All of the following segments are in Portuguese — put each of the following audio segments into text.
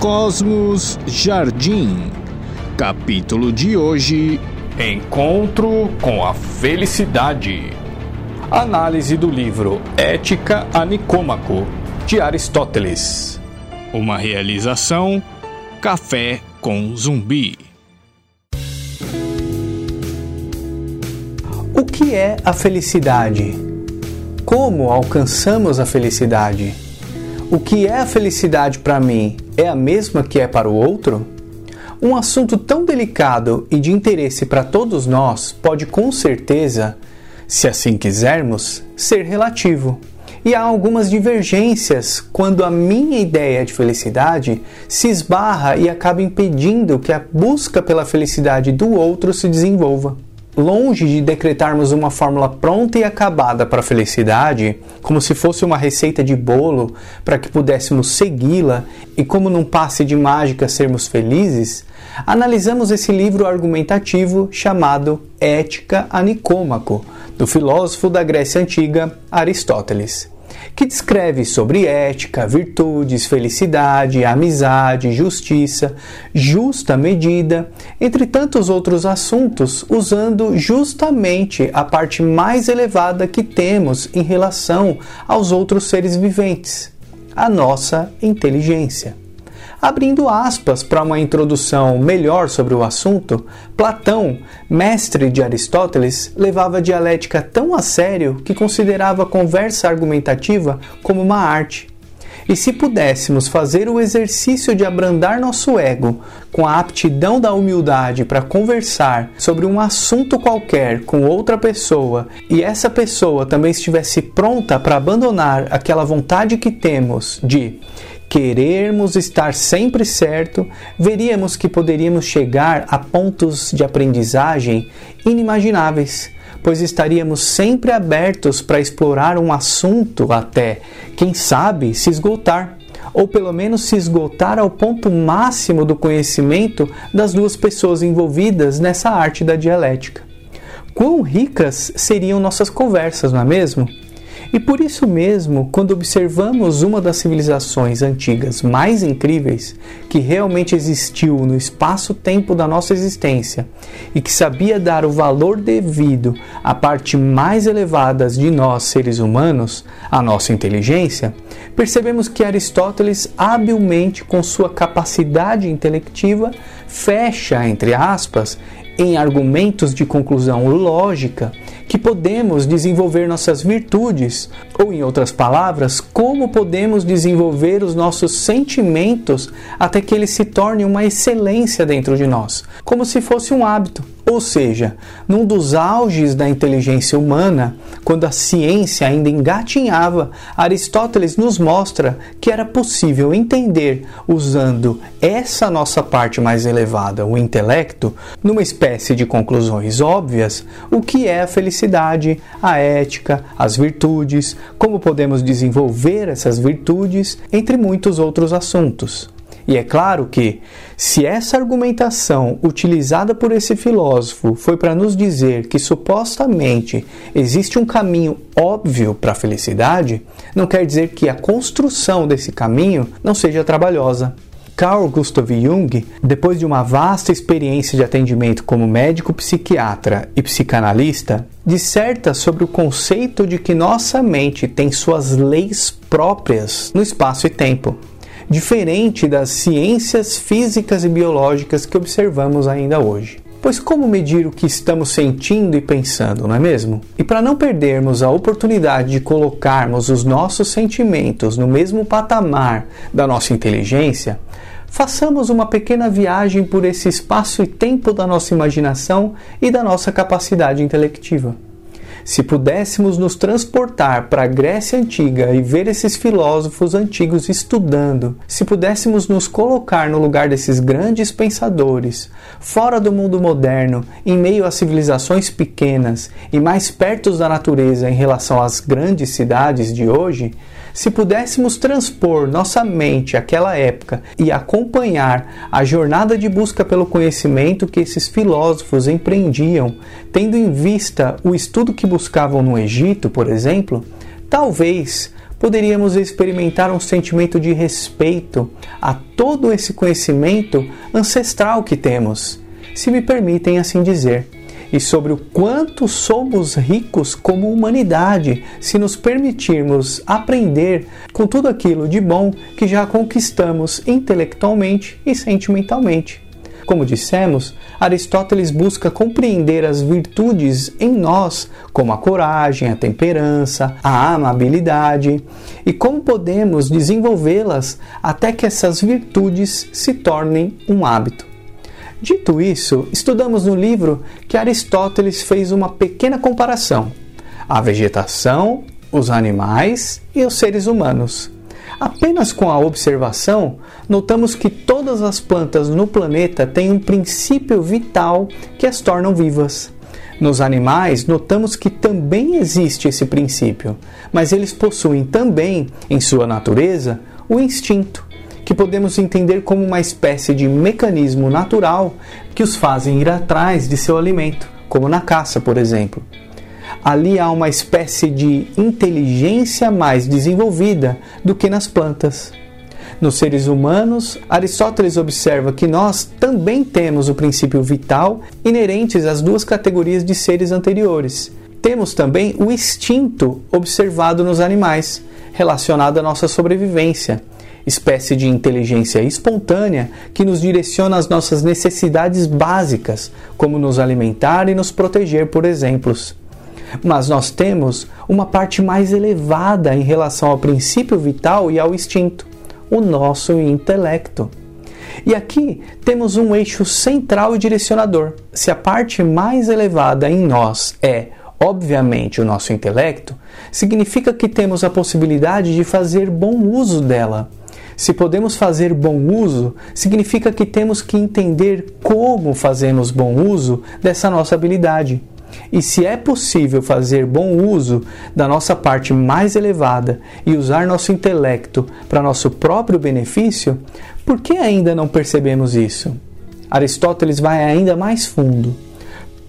Cosmos Jardim. Capítulo de hoje: Encontro com a Felicidade. Análise do livro Ética a Nicômaco, de Aristóteles. Uma realização: Café com Zumbi. O que é a felicidade? Como alcançamos a felicidade? O que é a felicidade para mim é a mesma que é para o outro? Um assunto tão delicado e de interesse para todos nós pode com certeza, se assim quisermos, ser relativo. E há algumas divergências quando a minha ideia de felicidade se esbarra e acaba impedindo que a busca pela felicidade do outro se desenvolva longe de decretarmos uma fórmula pronta e acabada para a felicidade, como se fosse uma receita de bolo para que pudéssemos segui-la e, como num passe de mágica, sermos felizes, analisamos esse livro argumentativo chamado Ética a Nicômaco, do filósofo da Grécia Antiga Aristóteles que descreve sobre ética, virtudes, felicidade, amizade, justiça, justa medida, entre tantos outros assuntos, usando justamente a parte mais elevada que temos em relação aos outros seres viventes, a nossa inteligência. Abrindo aspas para uma introdução melhor sobre o assunto, Platão, mestre de Aristóteles, levava a dialética tão a sério que considerava a conversa argumentativa como uma arte. E se pudéssemos fazer o exercício de abrandar nosso ego com a aptidão da humildade para conversar sobre um assunto qualquer com outra pessoa e essa pessoa também estivesse pronta para abandonar aquela vontade que temos de querermos estar sempre certo, veríamos que poderíamos chegar a pontos de aprendizagem inimagináveis, pois estaríamos sempre abertos para explorar um assunto até, quem sabe, se esgotar ou pelo menos se esgotar ao ponto máximo do conhecimento das duas pessoas envolvidas nessa arte da dialética. Quão ricas seriam nossas conversas, não é mesmo? E por isso mesmo, quando observamos uma das civilizações antigas mais incríveis, que realmente existiu no espaço-tempo da nossa existência e que sabia dar o valor devido à parte mais elevada de nós seres humanos, a nossa inteligência, percebemos que Aristóteles, habilmente com sua capacidade intelectiva, fecha, entre aspas, em argumentos de conclusão lógica que podemos desenvolver nossas virtudes, ou em outras palavras, como podemos desenvolver os nossos sentimentos até que eles se tornem uma excelência dentro de nós, como se fosse um hábito. Ou seja, num dos auges da inteligência humana, quando a ciência ainda engatinhava, Aristóteles nos mostra que era possível entender, usando essa nossa parte mais elevada, o intelecto, numa espécie de conclusões óbvias, o que é a felicidade, a ética, as virtudes, como podemos desenvolver essas virtudes, entre muitos outros assuntos. E é claro que, se essa argumentação utilizada por esse filósofo foi para nos dizer que supostamente existe um caminho óbvio para a felicidade, não quer dizer que a construção desse caminho não seja trabalhosa. Carl Gustav Jung, depois de uma vasta experiência de atendimento como médico psiquiatra e psicanalista, disserta sobre o conceito de que nossa mente tem suas leis próprias no espaço e tempo diferente das ciências físicas e biológicas que observamos ainda hoje. Pois como medir o que estamos sentindo e pensando, não é mesmo? E para não perdermos a oportunidade de colocarmos os nossos sentimentos no mesmo patamar da nossa inteligência, façamos uma pequena viagem por esse espaço e tempo da nossa imaginação e da nossa capacidade intelectiva. Se pudéssemos nos transportar para a Grécia Antiga e ver esses filósofos antigos estudando, se pudéssemos nos colocar no lugar desses grandes pensadores, fora do mundo moderno, em meio a civilizações pequenas e mais perto da natureza em relação às grandes cidades de hoje, se pudéssemos transpor nossa mente àquela época e acompanhar a jornada de busca pelo conhecimento que esses filósofos empreendiam, tendo em vista o estudo que buscavam no Egito, por exemplo, talvez poderíamos experimentar um sentimento de respeito a todo esse conhecimento ancestral que temos, se me permitem assim dizer, e sobre o quanto somos ricos como humanidade se nos permitirmos aprender com tudo aquilo de bom que já conquistamos intelectualmente e sentimentalmente. Como dissemos, Aristóteles busca compreender as virtudes em nós, como a coragem, a temperança, a amabilidade, e como podemos desenvolvê-las até que essas virtudes se tornem um hábito. Dito isso, estudamos no livro que Aristóteles fez uma pequena comparação: a vegetação, os animais e os seres humanos. Apenas com a observação, notamos que todas as plantas no planeta têm um princípio vital que as tornam vivas. Nos animais, notamos que também existe esse princípio, mas eles possuem também, em sua natureza, o instinto, que podemos entender como uma espécie de mecanismo natural que os fazem ir atrás de seu alimento, como na caça, por exemplo ali há uma espécie de inteligência mais desenvolvida do que nas plantas. Nos seres humanos, Aristóteles observa que nós também temos o princípio vital inerentes às duas categorias de seres anteriores. Temos também o instinto observado nos animais, relacionado à nossa sobrevivência, espécie de inteligência espontânea que nos direciona às nossas necessidades básicas, como nos alimentar e nos proteger, por exemplos. Mas nós temos uma parte mais elevada em relação ao princípio vital e ao instinto, o nosso intelecto. E aqui temos um eixo central e direcionador. Se a parte mais elevada em nós é, obviamente, o nosso intelecto, significa que temos a possibilidade de fazer bom uso dela. Se podemos fazer bom uso, significa que temos que entender como fazemos bom uso dessa nossa habilidade. E se é possível fazer bom uso da nossa parte mais elevada e usar nosso intelecto para nosso próprio benefício, por que ainda não percebemos isso? Aristóteles vai ainda mais fundo.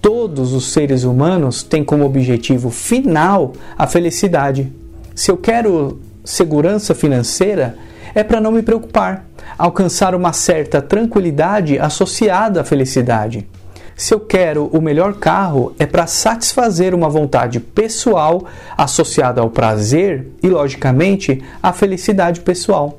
Todos os seres humanos têm como objetivo final a felicidade. Se eu quero segurança financeira, é para não me preocupar, alcançar uma certa tranquilidade associada à felicidade. Se eu quero o melhor carro, é para satisfazer uma vontade pessoal associada ao prazer e, logicamente, à felicidade pessoal.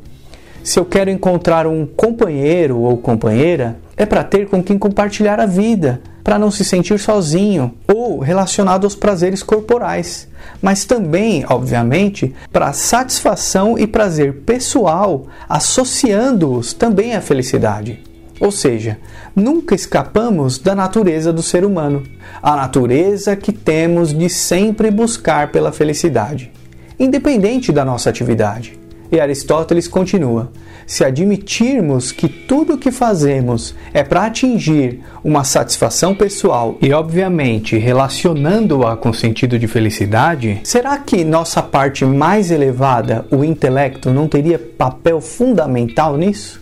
Se eu quero encontrar um companheiro ou companheira, é para ter com quem compartilhar a vida, para não se sentir sozinho ou relacionado aos prazeres corporais, mas também, obviamente, para satisfação e prazer pessoal, associando-os também à felicidade. Ou seja, nunca escapamos da natureza do ser humano, a natureza que temos de sempre buscar pela felicidade, independente da nossa atividade. E Aristóteles continua: se admitirmos que tudo o que fazemos é para atingir uma satisfação pessoal e, obviamente, relacionando-a com sentido de felicidade, será que nossa parte mais elevada, o intelecto, não teria papel fundamental nisso?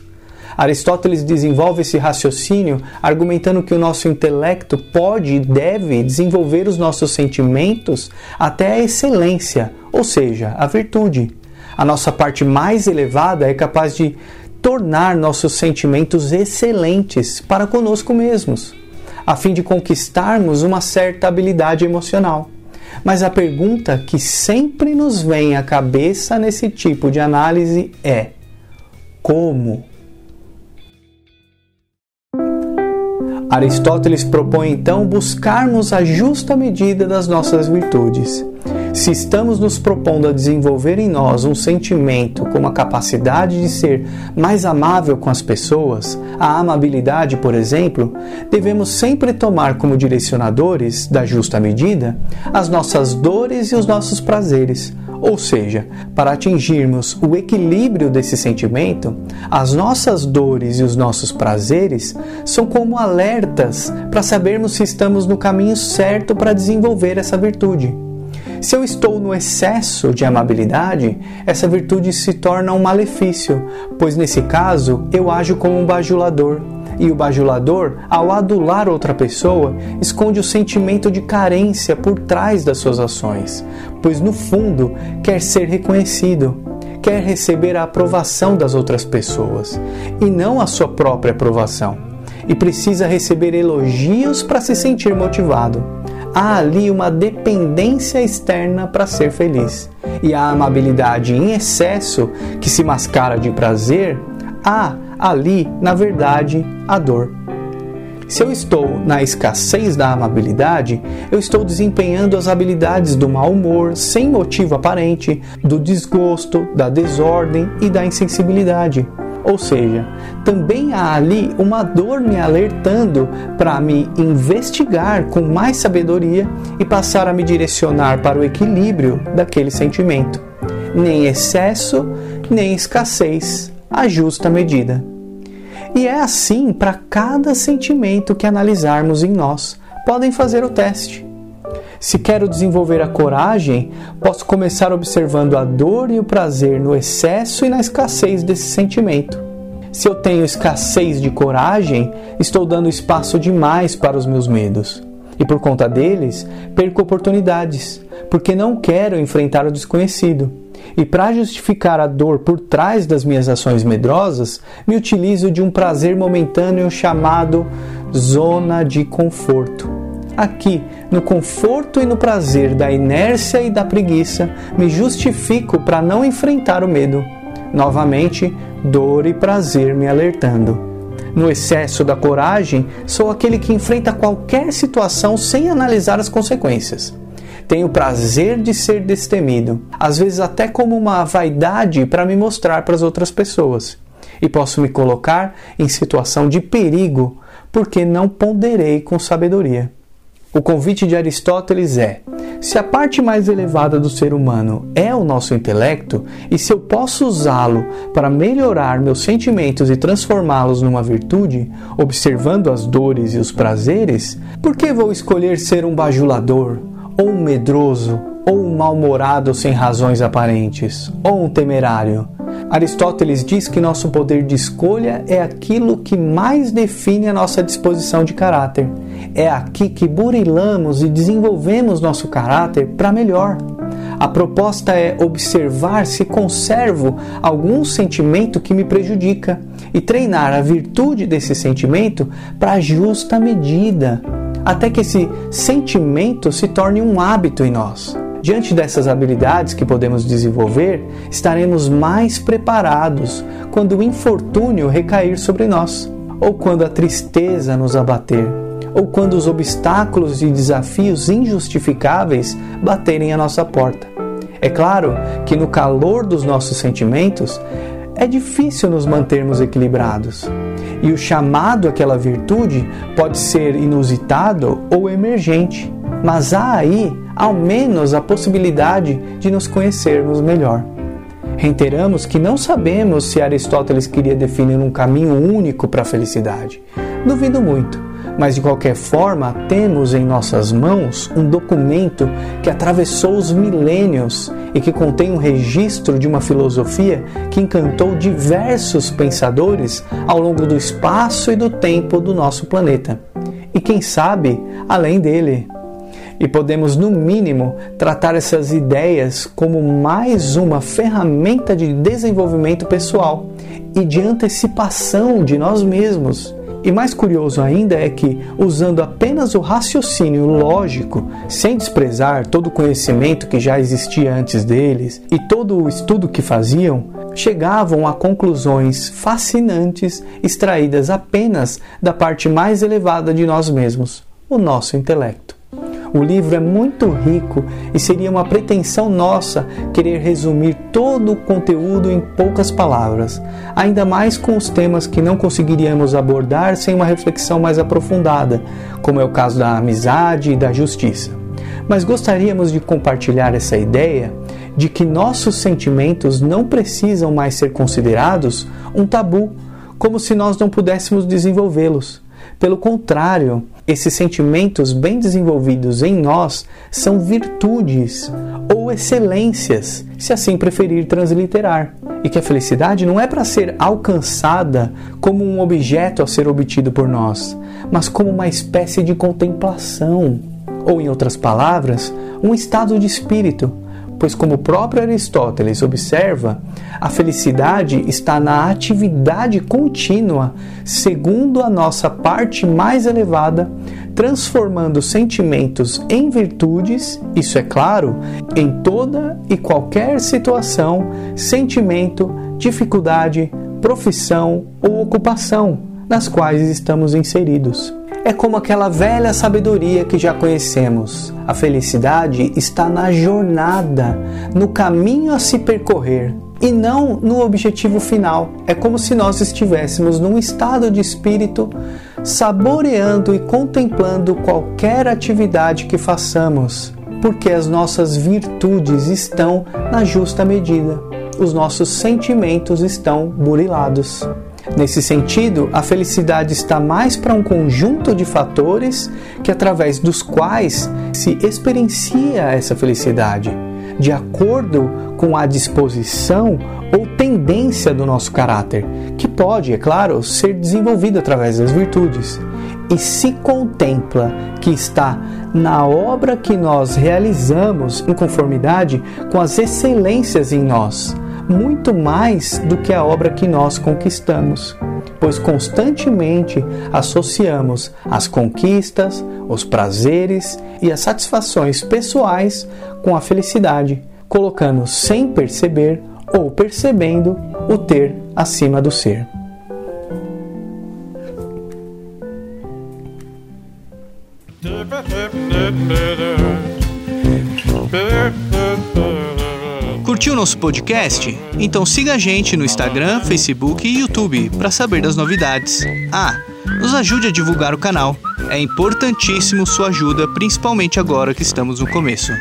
Aristóteles desenvolve esse raciocínio argumentando que o nosso intelecto pode e deve desenvolver os nossos sentimentos até a excelência, ou seja, a virtude. A nossa parte mais elevada é capaz de tornar nossos sentimentos excelentes para conosco mesmos, a fim de conquistarmos uma certa habilidade emocional. Mas a pergunta que sempre nos vem à cabeça nesse tipo de análise é: como? Aristóteles propõe então buscarmos a justa medida das nossas virtudes. Se estamos nos propondo a desenvolver em nós um sentimento como a capacidade de ser mais amável com as pessoas, a amabilidade, por exemplo, devemos sempre tomar como direcionadores da justa medida as nossas dores e os nossos prazeres, ou seja, para atingirmos o equilíbrio desse sentimento, as nossas dores e os nossos prazeres são como alertas para sabermos se estamos no caminho certo para desenvolver essa virtude. Se eu estou no excesso de amabilidade, essa virtude se torna um malefício, pois nesse caso eu ajo como um bajulador E o bajulador, ao adular outra pessoa, esconde o sentimento de carência por trás das suas ações, pois no fundo quer ser reconhecido, quer receber a aprovação das outras pessoas e não a sua própria aprovação, e precisa receber elogios para se sentir motivado. Há ali uma dependência externa para ser feliz. E a amabilidade em excesso, que se mascara de prazer, há ali, na verdade, a dor. Se eu estou na escassez da amabilidade, eu estou desempenhando as habilidades do mau humor sem motivo aparente, do desgosto, da desordem e da insensibilidade. Ou seja, também há ali uma dor me alertando para me investigar com mais sabedoria e passar a me direcionar para o equilíbrio daquele sentimento. Nem excesso, nem escassez, a justa medida. E é assim para cada sentimento que analisarmos em nós. Podem fazer o teste. Se quero desenvolver a coragem, posso começar observando a dor e o prazer no excesso e na escassez desse sentimento. Se eu tenho escassez de coragem, estou dando espaço demais para os meus medos. E por conta deles, perco oportunidades, porque não quero enfrentar o desconhecido. E para justificar a dor por trás das minhas ações medrosas, me utilizo de um prazer momentâneo chamado zona de conforto. Aqui, no conforto e no prazer da inércia e da preguiça, me justifico para não enfrentar o medo. Novamente, dor e prazer me alertando. No excesso da coragem, sou aquele que enfrenta qualquer situação sem analisar as consequências. Tenho prazer de ser destemido, às vezes até como uma vaidade para me mostrar para as outras pessoas. E posso me colocar em situação de perigo porque não ponderei com sabedoria. O convite de Aristóteles é: se a parte mais elevada do ser humano é o nosso intelecto, e se eu posso usá-lo para melhorar meus sentimentos e transformá-los numa virtude, observando as dores e os prazeres, por que vou escolher ser um bajulador, ou um medroso, ou um mal-humorado sem razões aparentes, ou um temerário? Aristóteles diz que nosso poder de escolha é aquilo que mais define a nossa disposição de caráter. É aqui que burilamos e desenvolvemos nosso caráter para melhor. A proposta é observar se conservo algum sentimento que me prejudica e treinar a virtude desse sentimento para justa medida, até que esse sentimento se torne um hábito em nós. Diante dessas habilidades que podemos desenvolver, estaremos mais preparados quando o infortúnio recair sobre nós, ou quando a tristeza nos abater, ou quando os obstáculos e desafios injustificáveis baterem à nossa porta. É claro que no calor dos nossos sentimentos é difícil nos mantermos equilibrados. E o chamado àquela virtude pode ser inusitado ou emergente, mas há aí ao menos a possibilidade de nos conhecermos melhor. Reiteramos que não sabemos se Aristóteles queria definir um caminho único para a felicidade. Duvido muito, mas de qualquer forma, temos em nossas mãos um documento que atravessou os milênios e que contém um registro de uma filosofia que encantou diversos pensadores ao longo do espaço e do tempo do nosso planeta. E quem sabe, além dele e podemos, no mínimo, tratar essas ideias como mais uma ferramenta de desenvolvimento pessoal e de antecipação de nós mesmos. E mais curioso ainda é que, usando apenas o raciocínio lógico, sem desprezar todo o conhecimento que já existia antes deles e todo o estudo que faziam, chegavam a conclusões fascinantes extraídas apenas da parte mais elevada de nós mesmos, o nosso intelecto. O livro é muito rico e seria uma pretensão nossa querer resumir todo o conteúdo em poucas palavras, ainda mais com os temas que não conseguiríamos abordar sem uma reflexão mais aprofundada, como é o caso da amizade e da justiça. Mas gostaríamos de compartilhar essa ideia de que nossos sentimentos não precisam mais ser considerados um tabu, como se nós não pudéssemos desenvolvê-los. Pelo contrário, Esses sentimentos bem desenvolvidos em nós são virtudes ou excelências, se assim preferir transliterar. E que a felicidade não é para ser alcançada como um objeto a ser obtido por nós, mas como uma espécie de contemplação, ou em outras palavras, um estado de espírito pois, como o próprio Aristóteles observa, a felicidade está na atividade contínua, segundo a nossa parte mais elevada, transformando sentimentos em virtudes, isso é claro, em toda e qualquer situação, sentimento, dificuldade, profissão ou ocupação nas quais estamos inseridos é como aquela velha sabedoria que já conhecemos. A felicidade está na jornada, no caminho a se percorrer e não no objetivo final. É como se nós estivéssemos num estado de espírito saboreando e contemplando qualquer atividade que façamos, porque as nossas virtudes estão na justa medida, os nossos sentimentos estão burilados. Nesse sentido, a felicidade está mais para um conjunto de fatores que através dos quais se experiencia essa felicidade, de acordo com a disposição ou tendência do nosso caráter, que pode, é claro, ser desenvolvido através das virtudes. E se contempla que está na obra que nós realizamos em conformidade com as excelências em nós muito mais do que a obra que nós conquistamos, pois constantemente associamos as conquistas, os prazeres e as satisfações pessoais com a felicidade, colocando sem perceber ou percebendo o ter acima do ser. Curtiu nosso podcast? Então siga a gente no Instagram, Facebook e YouTube para saber das novidades. Ah, nos ajude a divulgar o canal. É importantíssimo sua ajuda, principalmente agora que estamos no começo.